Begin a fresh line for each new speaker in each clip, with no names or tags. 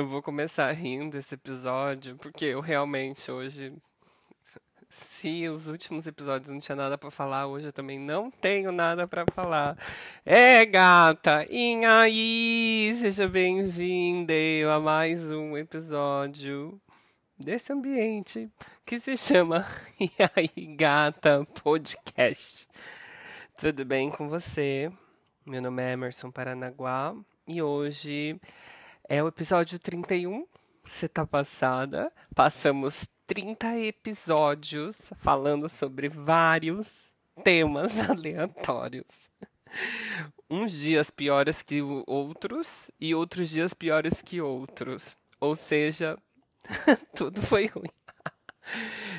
Eu vou começar rindo esse episódio, porque eu realmente hoje. Se os últimos episódios não tinha nada para falar, hoje eu também não tenho nada para falar. É, gata! E aí? Seja bem-vinda a mais um episódio desse ambiente que se chama E aí, gata Podcast. Tudo bem com você? Meu nome é Emerson Paranaguá e hoje é o episódio 31. Você tá passada. Passamos 30 episódios falando sobre vários temas aleatórios. Uns dias piores que outros e outros dias piores que outros. Ou seja, tudo foi ruim.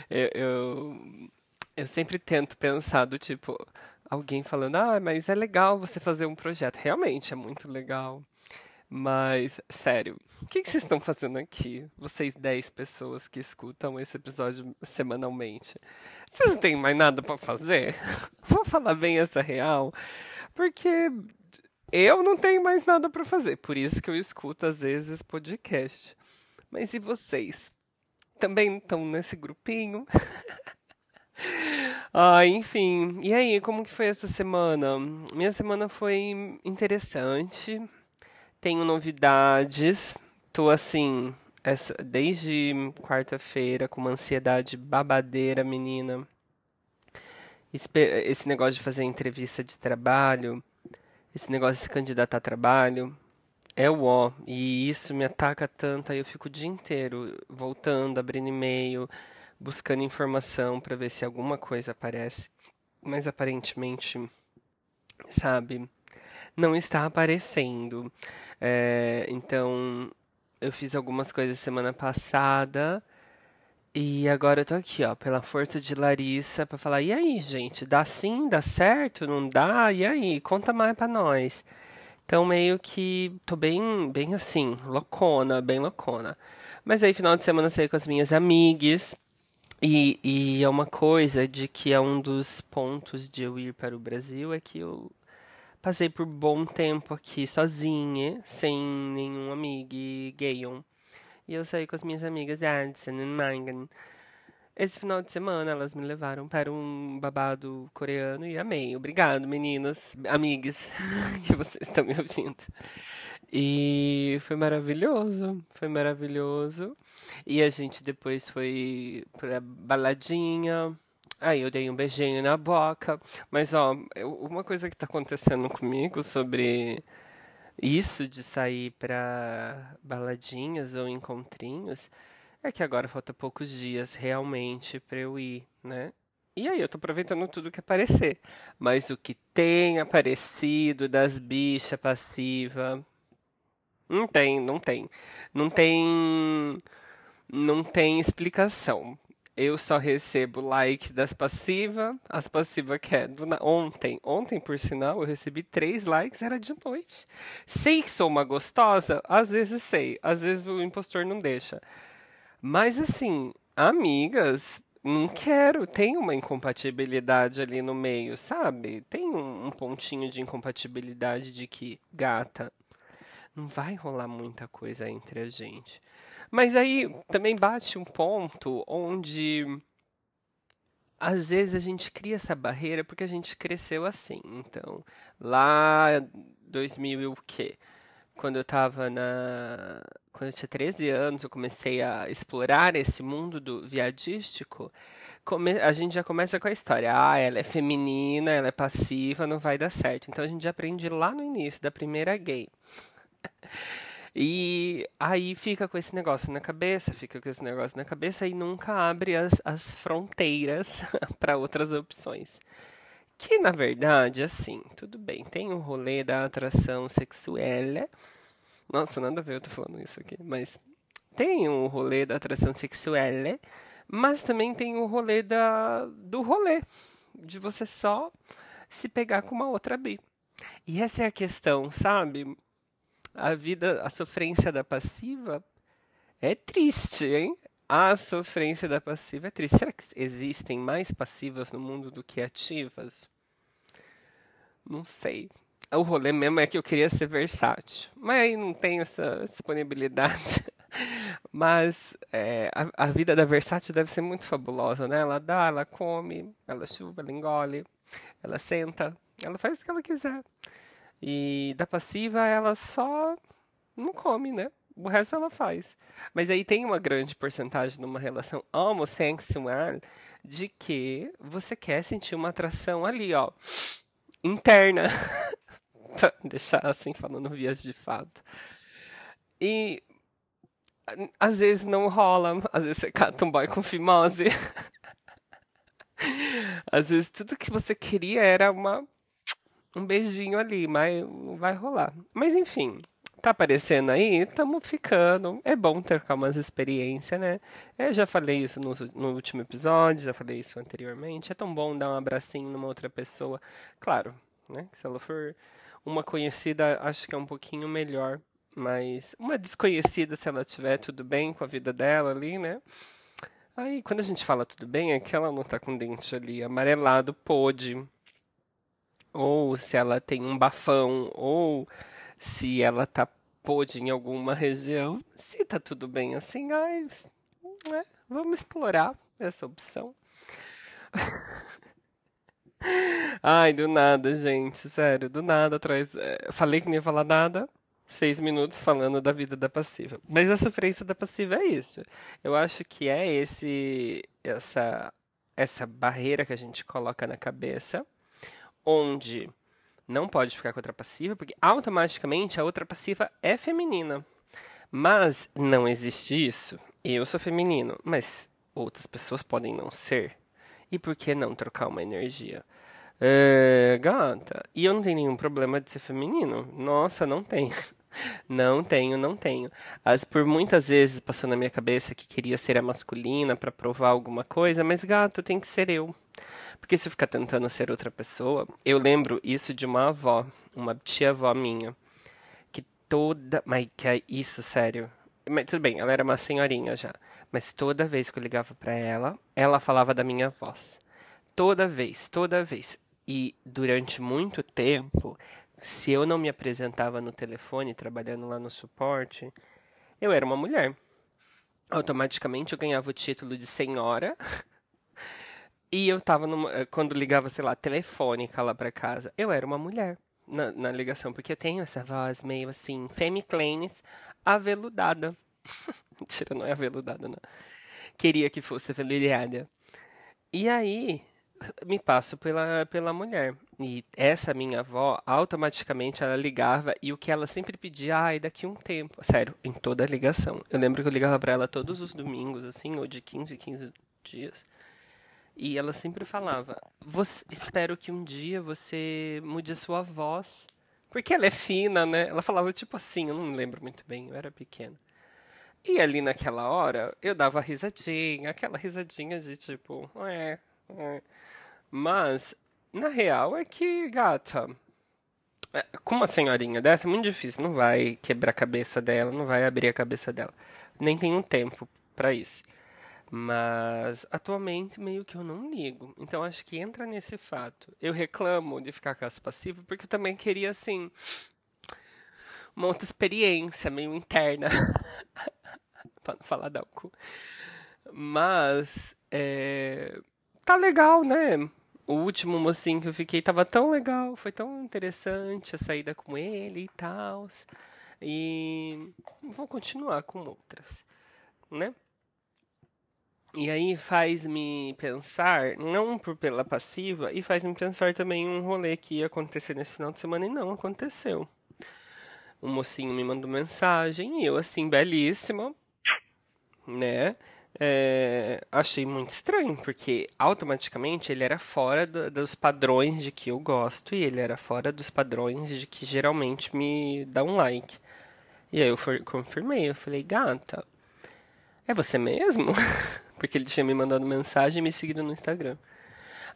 eu, eu, eu sempre tento pensar do tipo, alguém falando, ah, mas é legal você fazer um projeto. Realmente é muito legal. Mas, sério, o que, vocês estão fazendo aqui? Vocês 10 pessoas que escutam esse episódio semanalmente. Vocês não têm mais nada para fazer? Vou falar bem essa real. Porque eu não tenho mais nada para fazer. Por isso que eu escuto, às vezes, podcast. Mas e vocês? Também estão nesse grupinho? ah, enfim. E aí, como que foi essa semana? Minha semana foi interessante tenho novidades. Tô assim, essa, desde quarta-feira com uma ansiedade babadeira, menina. Esse negócio de fazer entrevista de trabalho, esse negócio de se candidatar a trabalho, é o ó. E isso me ataca tanto, aí eu fico o dia inteiro voltando, abrindo e-mail, buscando informação para ver se alguma coisa aparece. Mas aparentemente, sabe, não está aparecendo. É, então, eu fiz algumas coisas semana passada. E agora eu tô aqui, ó, pela força de Larissa, para falar: e aí, gente, dá sim, dá certo, não dá? E aí, conta mais pra nós. Então, meio que tô bem, bem assim, loucona, bem loucona. Mas aí, final de semana, saí com as minhas amigas. E, e é uma coisa de que é um dos pontos de eu ir para o Brasil é que eu Passei por bom tempo aqui sozinha, sem nenhum amigo gay. E eu saí com as minhas amigas Addison e Megan. Esse final de semana elas me levaram para um babado coreano e amei. Obrigado, meninas, amigas, que vocês estão me ouvindo. E foi maravilhoso, foi maravilhoso. E a gente depois foi pra baladinha, Aí eu dei um beijinho na boca. Mas, ó, uma coisa que tá acontecendo comigo sobre isso de sair pra baladinhas ou encontrinhos é que agora falta poucos dias realmente pra eu ir, né? E aí eu tô aproveitando tudo que aparecer. Mas o que tem aparecido das bichas passiva. Não tem, não tem. Não tem. Não tem explicação eu só recebo like das passivas. As passivas que é do, ontem. Ontem, por sinal, eu recebi três likes, era de noite. Sei que sou uma gostosa? Às vezes sei. Às vezes o impostor não deixa. Mas assim, amigas, não quero. Tem uma incompatibilidade ali no meio, sabe? Tem um, um pontinho de incompatibilidade de que, gata, não vai rolar muita coisa entre a gente. Mas aí também bate um ponto onde às vezes a gente cria essa barreira porque a gente cresceu assim. Então, lá 2000 e o quê? Quando eu tava na quando eu tinha 13 anos, eu comecei a explorar esse mundo do viadístico. A gente já começa com a história. Ah, ela é feminina, ela é passiva, não vai dar certo. Então a gente já aprende lá no início da primeira gay. E aí fica com esse negócio na cabeça, fica com esse negócio na cabeça e nunca abre as, as fronteiras para outras opções. Que na verdade, assim, tudo bem, tem o rolê da atração sexual. Nossa, nada a ver eu tô falando isso aqui, mas tem o rolê da atração sexual, Mas também tem o rolê da, do rolê, de você só se pegar com uma outra bi. E essa é a questão, sabe? A vida, a sofrência da passiva é triste, hein? A sofrência da passiva é triste. Será que existem mais passivas no mundo do que ativas? Não sei. O rolê mesmo é que eu queria ser versátil, mas não tenho essa disponibilidade. Mas é, a, a, vida da versátil deve ser muito fabulosa, né? Ela dá, ela come, ela chuva, ela engole, ela senta, ela faz o que ela quiser. E da passiva, ela só não come, né? O resto ela faz. Mas aí tem uma grande porcentagem numa relação homossexual de que você quer sentir uma atração ali, ó, interna. Deixar assim falando vias de fato. E às vezes não rola, às vezes você cata um boy com fimose. às vezes tudo que você queria era uma um beijinho ali, mas vai rolar. Mas enfim, tá aparecendo aí, estamos ficando. É bom ter umas experiências, né? Eu já falei isso no, no, último episódio, já falei isso anteriormente. É tão bom dar um abracinho numa outra pessoa. Claro, né? Se ela for uma conhecida, acho que é um pouquinho melhor. Mas uma desconhecida, se ela tiver tudo bem com a vida dela ali, né? Aí, quando a gente fala tudo bem, é que ela não tá com dente ali amarelado, pôde. Ou se ela tem um bafão, ou se ela tá pôde em alguma região. Se tá tudo bem assim, ai, né? vamos explorar essa opção. ai, do nada, gente, sério, do nada atrás. É, falei que não ia falar nada seis minutos falando da vida da passiva. Mas a sofrência da passiva é isso. Eu acho que é esse essa essa barreira que a gente coloca na cabeça, onde não pode ficar com outra passiva, porque automaticamente a outra passiva é feminina. Mas não existe isso. Eu sou feminino, mas outras pessoas podem não ser. E por que não trocar uma energia? É, gata, e eu não tenho nenhum problema de ser feminino. Nossa, não tenho. Não tenho, não tenho. As por muitas vezes passou na minha cabeça que queria ser a masculina para provar alguma coisa, mas gato tem que ser eu. Porque se ficar tentando ser outra pessoa, eu lembro isso de uma avó, uma tia-avó minha, que toda, mas que é isso, sério. Mas tudo bem, ela era uma senhorinha já, mas toda vez que eu ligava para ela, ela falava da minha voz. Toda vez, toda vez. E durante muito tempo, se eu não me apresentava no telefone, trabalhando lá no suporte, eu era uma mulher. Automaticamente eu ganhava o título de senhora. e eu tava numa, eh, quando ligava, sei lá, telefônica lá para casa, eu era uma mulher na, na, ligação, porque eu tenho essa voz meio assim, femiclanes, aveludada. Mentira, não é aveludada, não. Queria que fosse aveludada. E aí, me passo pela, pela mulher. E essa minha avó, automaticamente ela ligava e o que ela sempre pedia, ai, daqui um tempo. Sério, em toda a ligação. Eu lembro que eu ligava para ela todos os domingos, assim, ou de 15 em 15 dias. E ela sempre falava: Espero que um dia você mude a sua voz. Porque ela é fina, né? Ela falava tipo assim, eu não me lembro muito bem, eu era pequena. E ali naquela hora, eu dava risadinha, aquela risadinha de tipo, é. Mas, na real, é que, gata, é, com uma senhorinha dessa é muito difícil. Não vai quebrar a cabeça dela, não vai abrir a cabeça dela. Nem tem um tempo para isso. Mas atualmente meio que eu não ligo. Então acho que entra nesse fato. Eu reclamo de ficar com as passivas porque eu também queria assim uma outra experiência meio interna. para não falar da cu. Mas é, tá legal, né? O último mocinho que eu fiquei tava tão legal, foi tão interessante a saída com ele e tal. E vou continuar com outras, né? E aí faz-me pensar, não por pela passiva, e faz-me pensar também um rolê que ia acontecer nesse final de semana e não aconteceu. O mocinho me mandou mensagem e eu, assim, belíssima, né? é, achei muito estranho, porque automaticamente ele era fora do, dos padrões de que eu gosto e ele era fora dos padrões de que geralmente me dá um like. E aí eu for, confirmei, eu falei, gata, é você mesmo? porque ele tinha me mandado mensagem e me seguido no Instagram.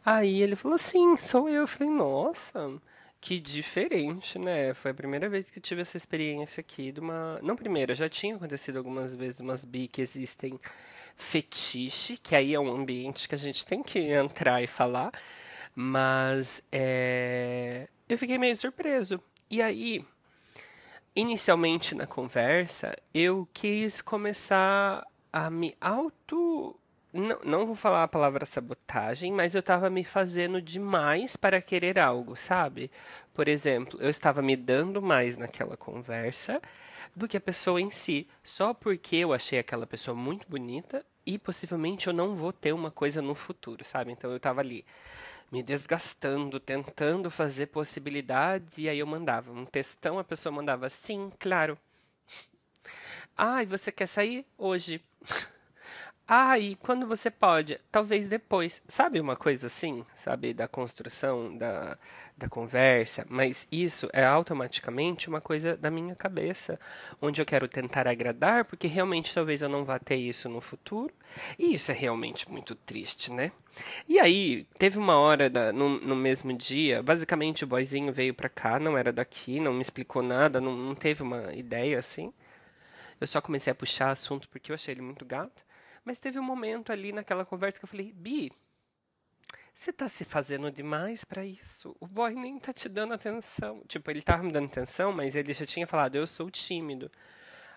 Aí ele falou assim, sou eu. Eu falei, nossa, que diferente, né? Foi a primeira vez que tive essa experiência aqui de uma. Não primeira, já tinha acontecido algumas vezes umas bi que existem fetiche, que aí é um ambiente que a gente tem que entrar e falar. Mas é... eu fiquei meio surpreso. E aí, inicialmente na conversa, eu quis começar a me auto. Não, não vou falar a palavra sabotagem, mas eu estava me fazendo demais para querer algo, sabe? Por exemplo, eu estava me dando mais naquela conversa do que a pessoa em si, só porque eu achei aquela pessoa muito bonita e possivelmente eu não vou ter uma coisa no futuro, sabe? Então eu estava ali me desgastando, tentando fazer possibilidades, e aí eu mandava um textão, a pessoa mandava sim, claro. Ah, e você quer sair hoje? Ah, e quando você pode? Talvez depois. Sabe uma coisa assim? Sabe, da construção, da, da conversa? Mas isso é automaticamente uma coisa da minha cabeça, onde eu quero tentar agradar, porque realmente talvez eu não vá ter isso no futuro. E isso é realmente muito triste, né? E aí, teve uma hora da, no, no mesmo dia, basicamente o boyzinho veio pra cá, não era daqui, não me explicou nada, não, não teve uma ideia assim. Eu só comecei a puxar assunto porque eu achei ele muito gato. Mas teve um momento ali naquela conversa que eu falei, Bi, você tá se fazendo demais para isso. O boy nem tá te dando atenção. Tipo, ele tava me dando atenção, mas ele já tinha falado, eu sou tímido.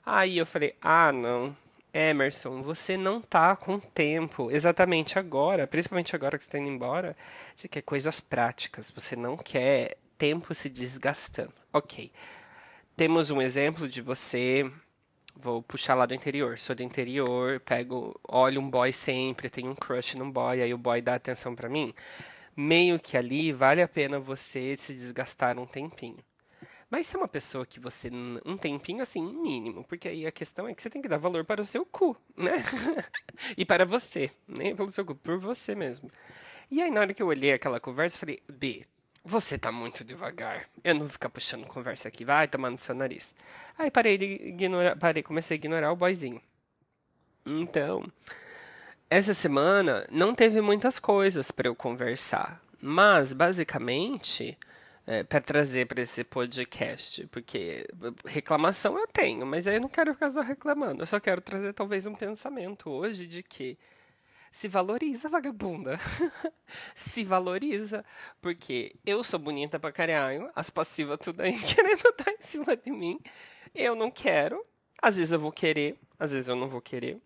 Aí eu falei, ah, não. Emerson, você não tá com tempo. Exatamente agora, principalmente agora que você tá indo embora, você quer coisas práticas. Você não quer tempo se desgastando. Ok. Temos um exemplo de você Vou puxar lá do interior. Sou do interior, pego, olho um boy sempre, tenho um crush num boy, aí o boy dá atenção para mim. Meio que ali vale a pena você se desgastar um tempinho. Mas se é uma pessoa que você. Um tempinho assim, mínimo. Porque aí a questão é que você tem que dar valor para o seu cu, né? e para você. Nem pelo seu cu, por você mesmo. E aí, na hora que eu olhei aquela conversa, eu falei: B, você tá muito devagar. Eu não vou ficar puxando conversa aqui. Vai tomar no seu nariz. Aí parei de ignorar, parei, comecei a ignorar o boyzinho. Então, essa semana não teve muitas coisas para eu conversar, mas basicamente é, para trazer para esse podcast, porque reclamação eu tenho, mas aí eu não quero ficar só reclamando. Eu só quero trazer talvez um pensamento hoje de que se valoriza, vagabunda. se valoriza. Porque eu sou bonita pra caralho, as passivas tudo aí querendo estar em cima de mim. Eu não quero. Às vezes eu vou querer, às vezes eu não vou querer.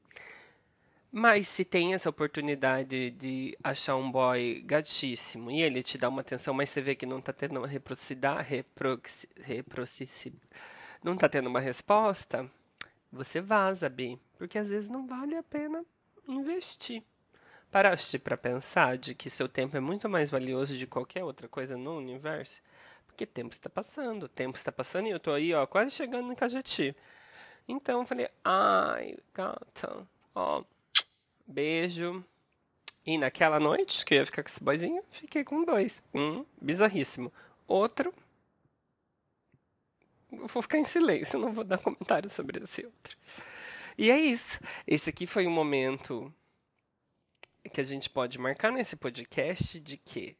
Mas se tem essa oportunidade de achar um boy gatíssimo e ele te dá uma atenção, mas você vê que não tá tendo uma reciprocidade, reproxi, reproxi, não tá tendo uma resposta, você vaza, Bi. Porque às vezes não vale a pena investir. Paraste para pensar de que seu tempo é muito mais valioso de qualquer outra coisa no universo? Porque tempo está passando, tempo está passando e eu tô aí, ó, quase chegando em Cajati. Então eu falei, ai, gata, ó, beijo. E naquela noite que eu ia ficar com esse boyzinho, fiquei com dois. Um, bizarríssimo. Outro, eu vou ficar em silêncio, não vou dar comentário sobre esse outro. E é isso. Esse aqui foi um momento que a gente pode marcar nesse podcast de que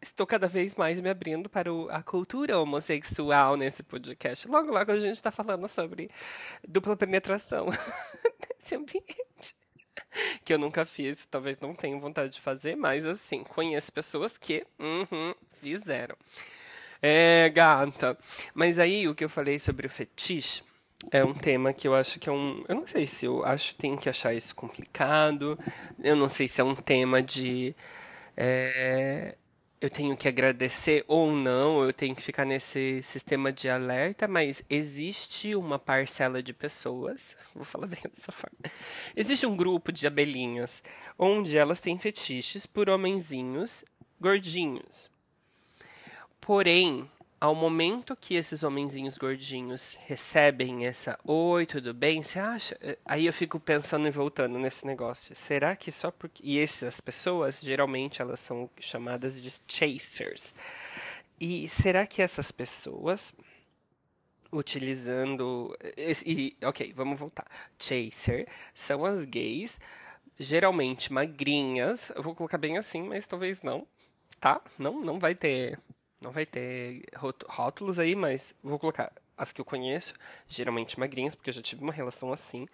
estou cada vez mais me abrindo para o, a cultura homossexual nesse podcast. Logo, logo a gente está falando sobre dupla penetração nesse ambiente. Que eu nunca fiz, talvez não tenha vontade de fazer, mas assim, conheço pessoas que uhum, fizeram. É, gata. Mas aí o que eu falei sobre o fetiche é um tema que eu acho que é um. Eu não sei se eu acho tem que achar isso complicado. Eu não sei se é um tema de. É, eu tenho que agradecer ou não, eu tenho que ficar nesse sistema de alerta, mas existe uma parcela de pessoas, vou falar bem dessa forma. Existe um grupo de abelhinhas onde elas têm fetiches por homenzinhos gordinhos. Porém, ao momento que esses homenzinhos gordinhos recebem essa oi, tudo bem? Você acha? Aí eu fico pensando e voltando nesse negócio. Será que só porque e essas pessoas geralmente elas são chamadas de chasers. E será que essas pessoas utilizando e, ok, vamos voltar. Chaser são as gays geralmente magrinhas. Eu vou colocar bem assim, mas talvez não, tá? Não, não vai ter, não vai ter rótulos aí, mas vou colocar as que eu conheço, geralmente magrinhas, porque eu já tive uma relação assim.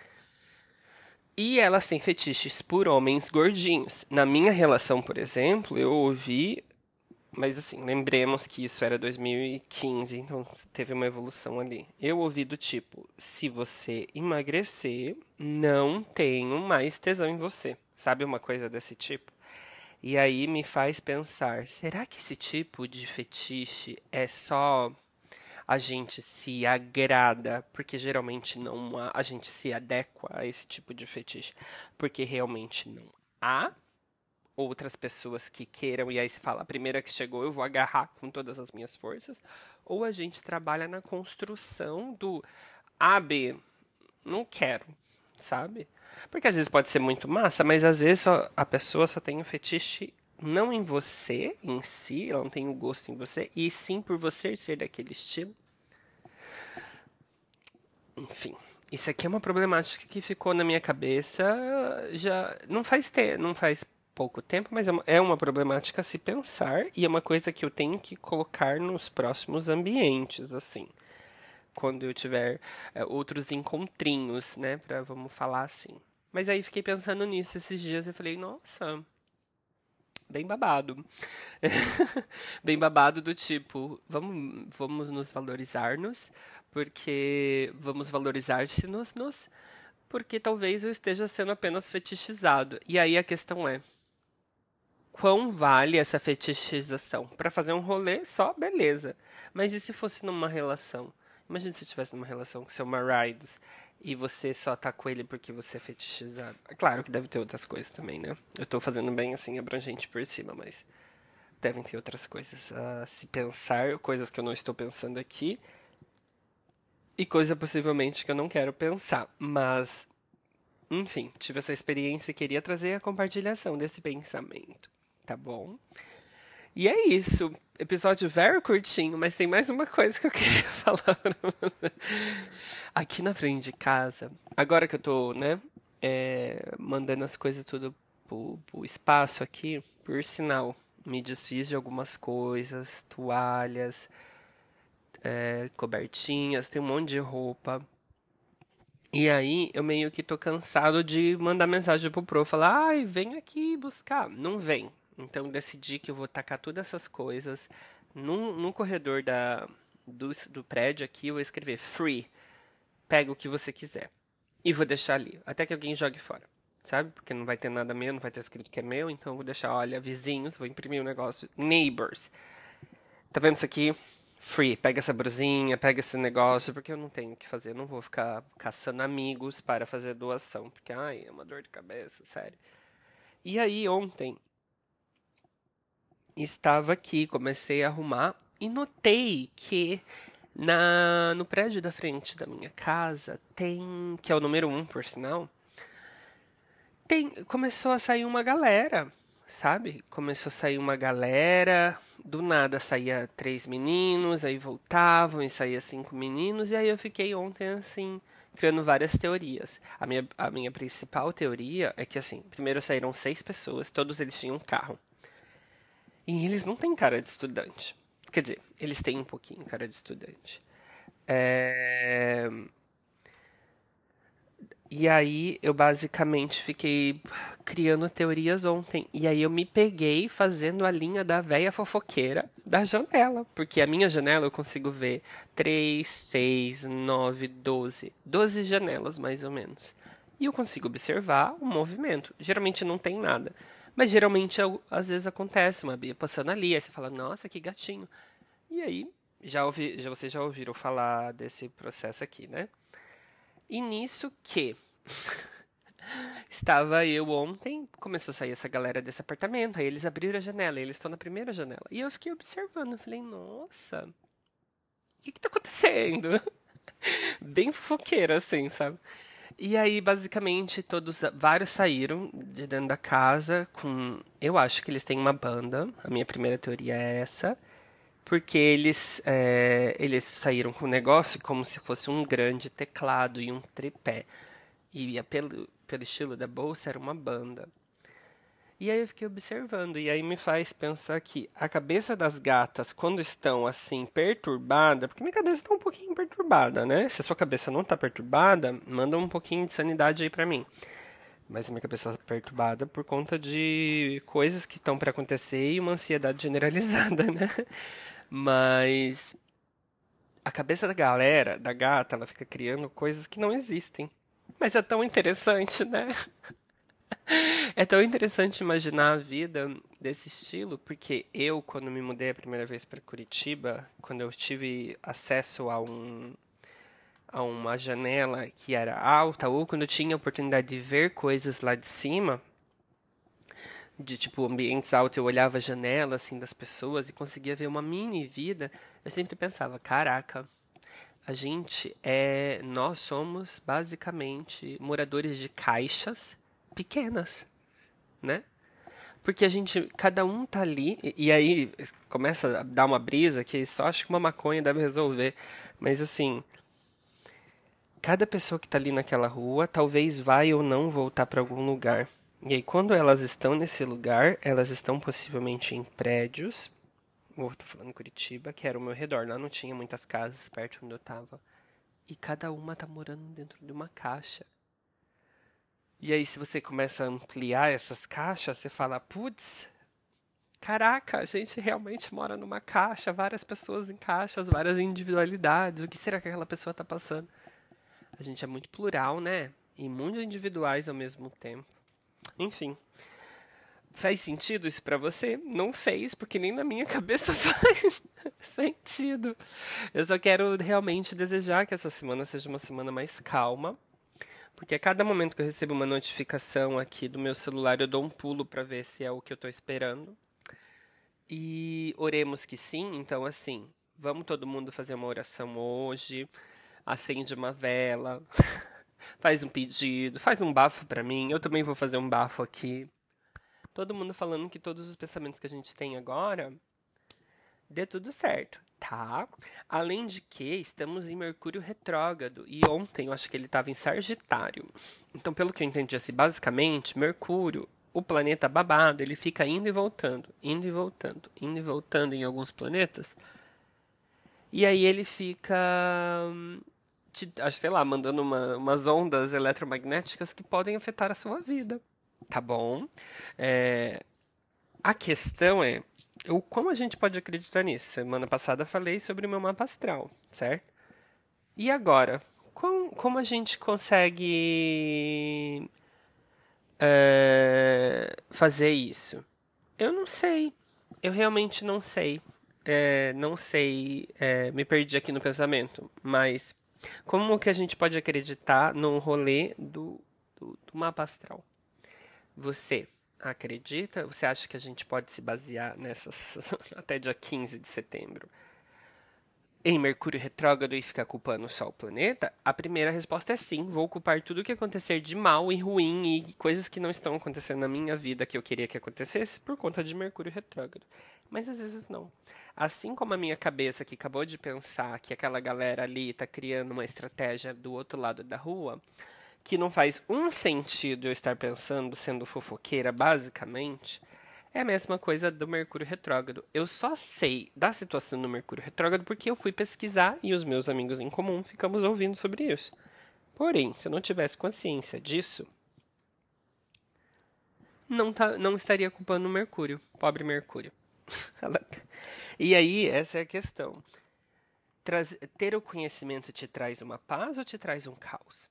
E elas têm fetiches por homens gordinhos. Na minha relação, por exemplo, eu ouvi mas assim, lembremos que isso era 2015, então teve uma evolução ali. Eu ouvi do tipo: se você emagrecer, não tenho mais tesão em você. Sabe uma coisa desse tipo? E aí me faz pensar: será que esse tipo de fetiche é só a gente se agrada, porque geralmente não há, a gente se adequa a esse tipo de fetiche, porque realmente não há outras pessoas que queiram, e aí se fala, a primeira que chegou eu vou agarrar com todas as minhas forças, ou a gente trabalha na construção do A, B, não quero, sabe? Porque às vezes pode ser muito massa, mas às vezes só, a pessoa só tem um fetiche não em você, em si, ela não tem o um gosto em você, e sim por você ser daquele estilo. Enfim, isso aqui é uma problemática que ficou na minha cabeça já não faz não faz pouco tempo, mas é, é uma problemática a se pensar e é uma coisa que eu tenho que colocar nos próximos ambientes, assim. Quando eu tiver é, outros encontrinhos, né, para vamos falar assim. Mas aí fiquei pensando nisso esses dias e falei, nossa, bem babado. bem babado do tipo, vamos, vamos nos valorizar-nos, porque vamos valorizar-se-nos, nos, porque talvez eu esteja sendo apenas fetichizado. E aí a questão é, quão vale essa fetichização? Para fazer um rolê só, beleza. Mas e se fosse numa relação? Imagina se estivesse numa relação com seu marido e você só tá com ele porque você é fetichizado. Claro que deve ter outras coisas também, né? Eu tô fazendo bem assim, abrangente por cima, mas devem ter outras coisas a se pensar, coisas que eu não estou pensando aqui. E coisa possivelmente que eu não quero pensar. Mas, enfim, tive essa experiência e queria trazer a compartilhação desse pensamento tá bom? E é isso. Episódio very curtinho, mas tem mais uma coisa que eu queria falar. Aqui na frente de casa, agora que eu tô, né, é, mandando as coisas tudo pro, pro espaço aqui, por sinal, me desfiz de algumas coisas, toalhas, é, cobertinhas, tem um monte de roupa. E aí eu meio que tô cansado de mandar mensagem pro pro, falar, ai, vem aqui buscar. Não vem, então decidi que eu vou tacar todas essas coisas no, corredor da, do, do prédio aqui. Eu vou escrever free. Pega o que você quiser. E vou deixar ali. Até que alguém jogue fora. Sabe? Porque não vai ter nada meu, não vai ter escrito que é meu. Então eu vou deixar, olha, vizinhos. Vou imprimir um negócio. Neighbors. Tá vendo isso aqui? Free. Pega essa brusinha, pega esse negócio. Porque eu não tenho o que fazer. Eu não vou ficar caçando amigos para fazer doação. Porque, ai, é uma dor de cabeça, sério. E aí, ontem, estava aqui, comecei a arrumar e notei que na no prédio da frente da minha casa tem, que é o número um, por sinal, tem, começou a sair uma galera, sabe? Começou a sair uma galera, do nada saía três meninos, aí voltavam e saía cinco meninos, e aí eu fiquei ontem assim, criando várias teorias. A minha, a minha principal teoria é que assim, primeiro saíram seis pessoas, todos eles tinham um carro. E eles não têm cara de estudante. Quer dizer, eles têm um pouquinho cara de estudante. É... E aí eu basicamente fiquei criando teorias ontem. E aí eu me peguei fazendo a linha da véia fofoqueira da janela. Porque a minha janela eu consigo ver 3, 6, 9, 12. 12 janelas, mais ou menos. E eu consigo observar o movimento. Geralmente não tem nada. Mas geralmente, às vezes acontece uma Bia passando ali, aí você fala, nossa, que gatinho. E aí, já ouvi, já, vocês já ouviram falar desse processo aqui, né? E nisso que estava eu ontem, começou a sair essa galera desse apartamento, aí eles abriram a janela, eles estão na primeira janela. E eu fiquei observando, falei, nossa, o que, que tá acontecendo? Bem fofoqueira, assim, sabe? E aí, basicamente, todos, vários saíram de dentro da casa com. Eu acho que eles têm uma banda. A minha primeira teoria é essa. Porque eles, é, eles saíram com o negócio como se fosse um grande teclado e um tripé. E pelo, pelo estilo da bolsa era uma banda. E aí eu fiquei observando, e aí me faz pensar que a cabeça das gatas, quando estão assim, perturbada, porque minha cabeça está um pouquinho perturbada, né? Se a sua cabeça não está perturbada, manda um pouquinho de sanidade aí para mim. Mas minha cabeça está perturbada por conta de coisas que estão para acontecer e uma ansiedade generalizada, né? Mas a cabeça da galera, da gata, ela fica criando coisas que não existem. Mas é tão interessante, né? É tão interessante imaginar a vida desse estilo, porque eu, quando me mudei a primeira vez para Curitiba, quando eu tive acesso a um a uma janela que era alta, ou quando eu tinha a oportunidade de ver coisas lá de cima, de tipo ambientes altos, eu olhava a janela assim das pessoas e conseguia ver uma mini vida, eu sempre pensava, caraca, a gente é, nós somos basicamente moradores de caixas pequenas, né? Porque a gente, cada um tá ali, e, e aí começa a dar uma brisa que só acho que uma maconha deve resolver. Mas assim, cada pessoa que tá ali naquela rua talvez vai ou não voltar para algum lugar. E aí, quando elas estão nesse lugar, elas estão possivelmente em prédios. Ou tô falando Curitiba, que era o meu redor. Lá não tinha muitas casas perto onde eu tava. E cada uma tá morando dentro de uma caixa. E aí, se você começa a ampliar essas caixas, você fala, putz, caraca, a gente realmente mora numa caixa, várias pessoas em caixas, várias individualidades. O que será que aquela pessoa está passando? A gente é muito plural, né? E muito individuais ao mesmo tempo. Enfim. Faz sentido isso para você? Não fez, porque nem na minha cabeça faz sentido. Eu só quero realmente desejar que essa semana seja uma semana mais calma porque a cada momento que eu recebo uma notificação aqui do meu celular, eu dou um pulo para ver se é o que eu estou esperando. E oremos que sim, então assim, vamos todo mundo fazer uma oração hoje, acende uma vela, faz um pedido, faz um bafo para mim, eu também vou fazer um bafo aqui. Todo mundo falando que todos os pensamentos que a gente tem agora dê tudo certo tá? Além de que estamos em Mercúrio retrógrado e ontem eu acho que ele estava em Sagitário. Então, pelo que eu entendi assim, basicamente, Mercúrio, o planeta babado, ele fica indo e voltando, indo e voltando, indo e voltando em alguns planetas. E aí ele fica te, acho, sei lá, mandando uma, umas ondas eletromagnéticas que podem afetar a sua vida. Tá bom? É, a questão é o como a gente pode acreditar nisso? Semana passada falei sobre o meu mapa astral, certo? E agora? Com, como a gente consegue é, fazer isso? Eu não sei. Eu realmente não sei. É, não sei. É, me perdi aqui no pensamento. Mas como que a gente pode acreditar num rolê do, do, do mapa astral? Você acredita? Você acha que a gente pode se basear nessas até dia 15 de setembro? Em Mercúrio retrógrado e ficar culpando só o planeta? A primeira resposta é sim, vou culpar tudo o que acontecer de mal e ruim e coisas que não estão acontecendo na minha vida que eu queria que acontecesse por conta de Mercúrio retrógrado. Mas às vezes não. Assim como a minha cabeça que acabou de pensar que aquela galera ali está criando uma estratégia do outro lado da rua, que não faz um sentido eu estar pensando sendo fofoqueira, basicamente, é a mesma coisa do Mercúrio retrógrado. Eu só sei da situação do Mercúrio retrógrado porque eu fui pesquisar e os meus amigos em comum ficamos ouvindo sobre isso. Porém, se eu não tivesse consciência disso, não, tá, não estaria culpando o Mercúrio, pobre Mercúrio. e aí, essa é a questão. Traz, ter o conhecimento te traz uma paz ou te traz um caos?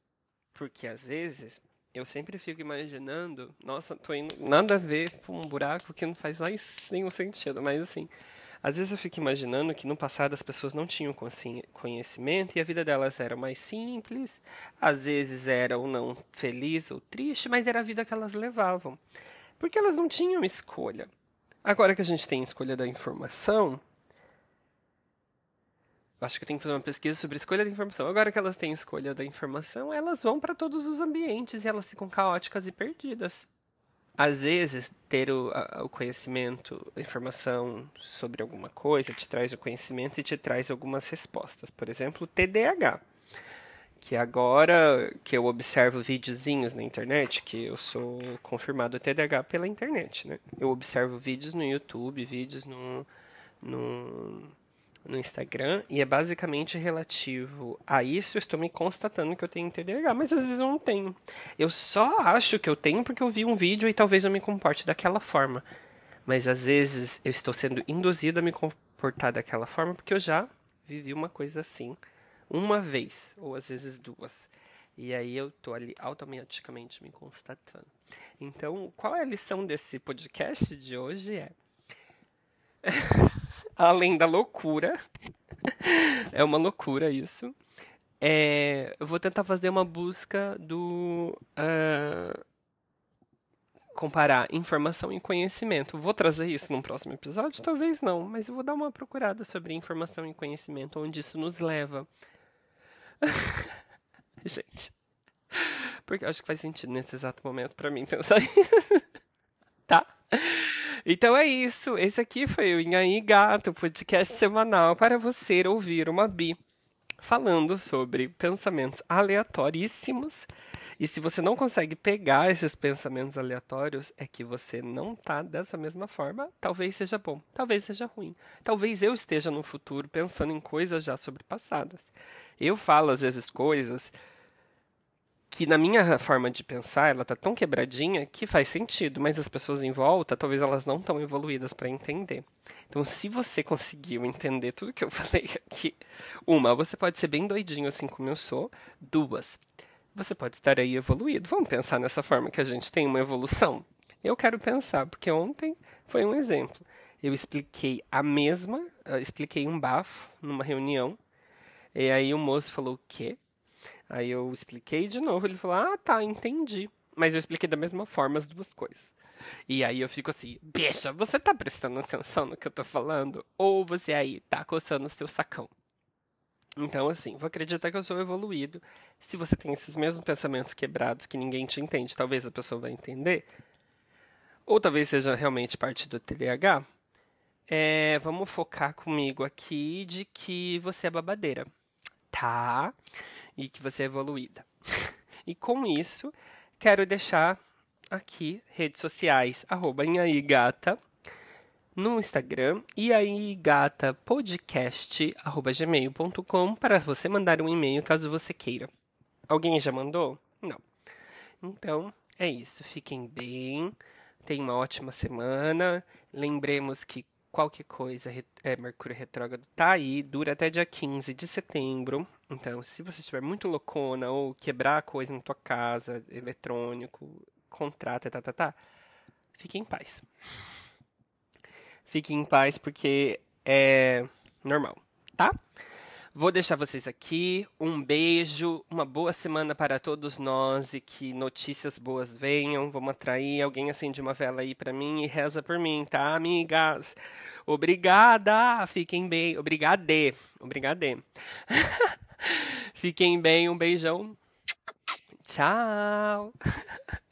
Porque às vezes eu sempre fico imaginando, nossa, tô indo nada a ver com um buraco que não faz lá nenhum sentido, mas assim, às vezes eu fico imaginando que no passado as pessoas não tinham conhecimento e a vida delas era mais simples, às vezes era ou não feliz ou triste, mas era a vida que elas levavam. Porque elas não tinham escolha. Agora que a gente tem escolha da informação, acho que eu tenho que fazer uma pesquisa sobre escolha da informação. Agora que elas têm escolha da informação, elas vão para todos os ambientes e elas ficam caóticas e perdidas. Às vezes, ter o, a, o conhecimento, a informação sobre alguma coisa te traz o conhecimento e te traz algumas respostas. Por exemplo, TDAH. que agora que eu observo videozinhos na internet, que eu sou confirmado TDAH pela internet, né? Eu observo vídeos no YouTube, vídeos no, no, no Instagram, e é basicamente relativo a isso. Eu estou me constatando que eu tenho TDAH, mas às vezes eu não tenho. Eu só acho que eu tenho porque eu vi um vídeo e talvez eu me comporte daquela forma. Mas às vezes eu estou sendo induzido a me comportar daquela forma porque eu já vivi uma coisa assim uma vez, ou às vezes duas. E aí eu tô ali automaticamente me constatando. Então, qual é a lição desse podcast de hoje? É. Além da loucura, é uma loucura isso. É, eu vou tentar fazer uma busca do. Uh, comparar informação e conhecimento. Vou trazer isso num próximo episódio? Talvez não, mas eu vou dar uma procurada sobre informação e conhecimento, onde isso nos leva. Gente. Porque eu acho que faz sentido nesse exato momento para mim pensar isso. tá? Então é isso. Esse aqui foi o Inhaí Gato, podcast semanal para você ouvir uma bi falando sobre pensamentos aleatoríssimos. E se você não consegue pegar esses pensamentos aleatórios, é que você não tá dessa mesma forma. Talvez seja bom, talvez seja ruim. Talvez eu esteja no futuro pensando em coisas já sobrepassadas. Eu falo às vezes coisas que na minha forma de pensar ela tá tão quebradinha que faz sentido, mas as pessoas em volta talvez elas não estão evoluídas para entender. Então, se você conseguiu entender tudo que eu falei aqui, uma, você pode ser bem doidinho assim como eu sou. Duas, você pode estar aí evoluído. Vamos pensar nessa forma que a gente tem uma evolução. Eu quero pensar, porque ontem foi um exemplo. Eu expliquei a mesma, expliquei um bafo numa reunião e aí o moço falou, o quê? Aí eu expliquei de novo, ele falou, ah, tá, entendi. Mas eu expliquei da mesma forma as duas coisas. E aí eu fico assim, bicha, você tá prestando atenção no que eu tô falando? Ou você aí tá coçando o seu sacão? Então, assim, vou acreditar que eu sou evoluído. Se você tem esses mesmos pensamentos quebrados que ninguém te entende, talvez a pessoa vai entender. Ou talvez seja realmente parte do TDAH. É, vamos focar comigo aqui de que você é babadeira tá? E que você é evoluída. e com isso, quero deixar aqui redes sociais, arroba Gata, no Instagram, e aí gata podcast, arroba gmail.com, para você mandar um e-mail caso você queira. Alguém já mandou? Não. Então, é isso. Fiquem bem. Tenham uma ótima semana. Lembremos que qualquer coisa, é, Mercúrio retrógrado tá aí, dura até dia 15 de setembro. Então, se você estiver muito loucona ou quebrar coisa na tua casa, eletrônico, contrata, tá, tá, tá, fique em paz. Fique em paz porque é normal, tá? Vou deixar vocês aqui. Um beijo, uma boa semana para todos nós e que notícias boas venham. Vamos atrair. Alguém acende uma vela aí para mim e reza por mim, tá, amigas? Obrigada! Fiquem bem. Obrigade. Obrigade. Fiquem bem. Um beijão. Tchau.